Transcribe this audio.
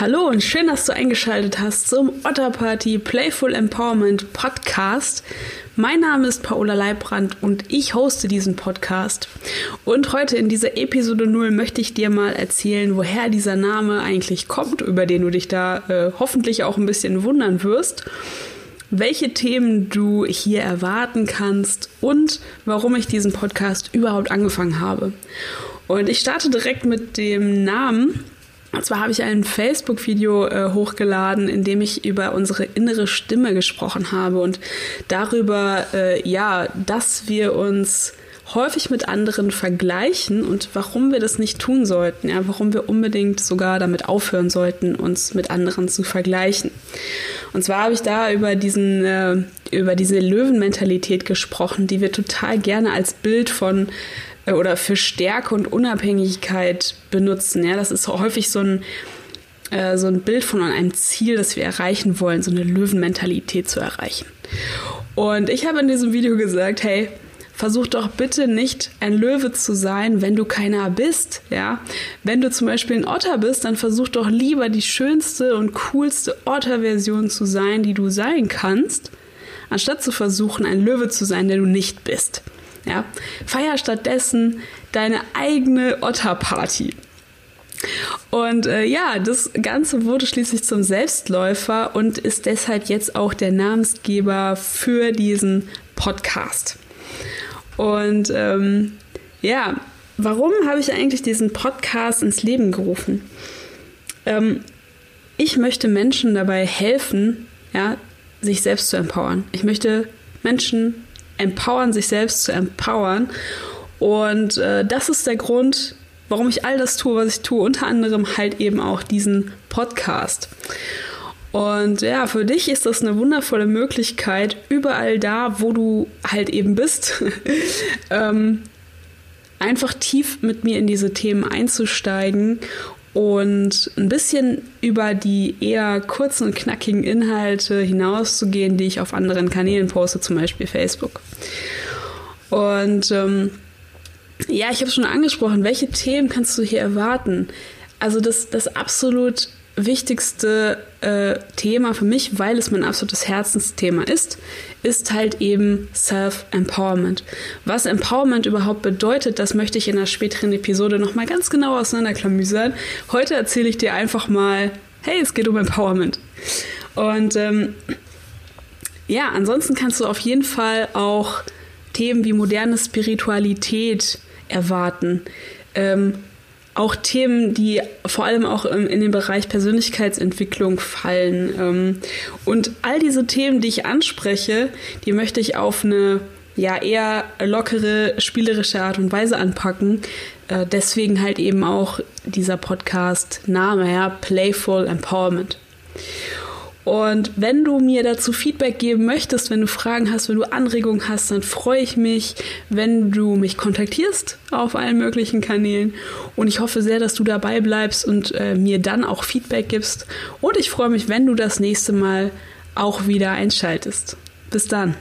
Hallo und schön, dass du eingeschaltet hast zum Otter Party Playful Empowerment Podcast. Mein Name ist Paola Leibrand und ich hoste diesen Podcast. Und heute in dieser Episode 0 möchte ich dir mal erzählen, woher dieser Name eigentlich kommt, über den du dich da äh, hoffentlich auch ein bisschen wundern wirst welche Themen du hier erwarten kannst und warum ich diesen Podcast überhaupt angefangen habe. Und ich starte direkt mit dem Namen. Und zwar habe ich ein Facebook-Video äh, hochgeladen, in dem ich über unsere innere Stimme gesprochen habe und darüber, äh, ja, dass wir uns häufig mit anderen vergleichen und warum wir das nicht tun sollten, ja, warum wir unbedingt sogar damit aufhören sollten, uns mit anderen zu vergleichen. Und zwar habe ich da über diesen, äh, über diese Löwenmentalität gesprochen, die wir total gerne als Bild von oder für Stärke und Unabhängigkeit benutzen. Ja, das ist häufig so ein äh, so ein Bild von einem Ziel, das wir erreichen wollen, so eine Löwenmentalität zu erreichen. Und ich habe in diesem Video gesagt, hey, versuch doch bitte nicht ein Löwe zu sein, wenn du keiner bist, ja. Wenn du zum Beispiel ein Otter bist, dann versuch doch lieber die schönste und coolste Otter-Version zu sein, die du sein kannst, anstatt zu versuchen, ein Löwe zu sein, der du nicht bist. Ja? Feier stattdessen deine eigene Otter-Party. Und äh, ja, das Ganze wurde schließlich zum Selbstläufer und ist deshalb jetzt auch der Namensgeber für diesen Podcast. Und ähm, ja, warum habe ich eigentlich diesen Podcast ins Leben gerufen? Ähm, ich möchte Menschen dabei helfen, ja, sich selbst zu empowern. Ich möchte Menschen empowern, sich selbst zu empowern. Und äh, das ist der Grund, warum ich all das tue, was ich tue. Unter anderem halt eben auch diesen Podcast. Und ja, für dich ist das eine wundervolle Möglichkeit, überall da, wo du halt eben bist, ähm, einfach tief mit mir in diese Themen einzusteigen und ein bisschen über die eher kurzen und knackigen Inhalte hinauszugehen, die ich auf anderen Kanälen poste, zum Beispiel Facebook. Und ähm, ja, ich habe schon angesprochen, welche Themen kannst du hier erwarten? Also das, das absolut wichtigste äh, Thema für mich, weil es mein absolutes Herzensthema ist, ist halt eben Self-Empowerment. Was Empowerment überhaupt bedeutet, das möchte ich in einer späteren Episode nochmal ganz genau auseinanderklamüsern. Heute erzähle ich dir einfach mal, hey, es geht um Empowerment. Und ähm, ja, ansonsten kannst du auf jeden Fall auch Themen wie moderne Spiritualität erwarten. Ähm, auch Themen, die vor allem auch in den Bereich Persönlichkeitsentwicklung fallen. Ähm, und all diese Themen, die ich anspreche, die möchte ich auf eine ja eher lockere, spielerische Art und Weise anpacken. Äh, deswegen halt eben auch dieser Podcast Name, ja, Playful Empowerment. Und wenn du mir dazu Feedback geben möchtest, wenn du Fragen hast, wenn du Anregungen hast, dann freue ich mich, wenn du mich kontaktierst auf allen möglichen Kanälen. Und ich hoffe sehr, dass du dabei bleibst und äh, mir dann auch Feedback gibst. Und ich freue mich, wenn du das nächste Mal auch wieder einschaltest. Bis dann.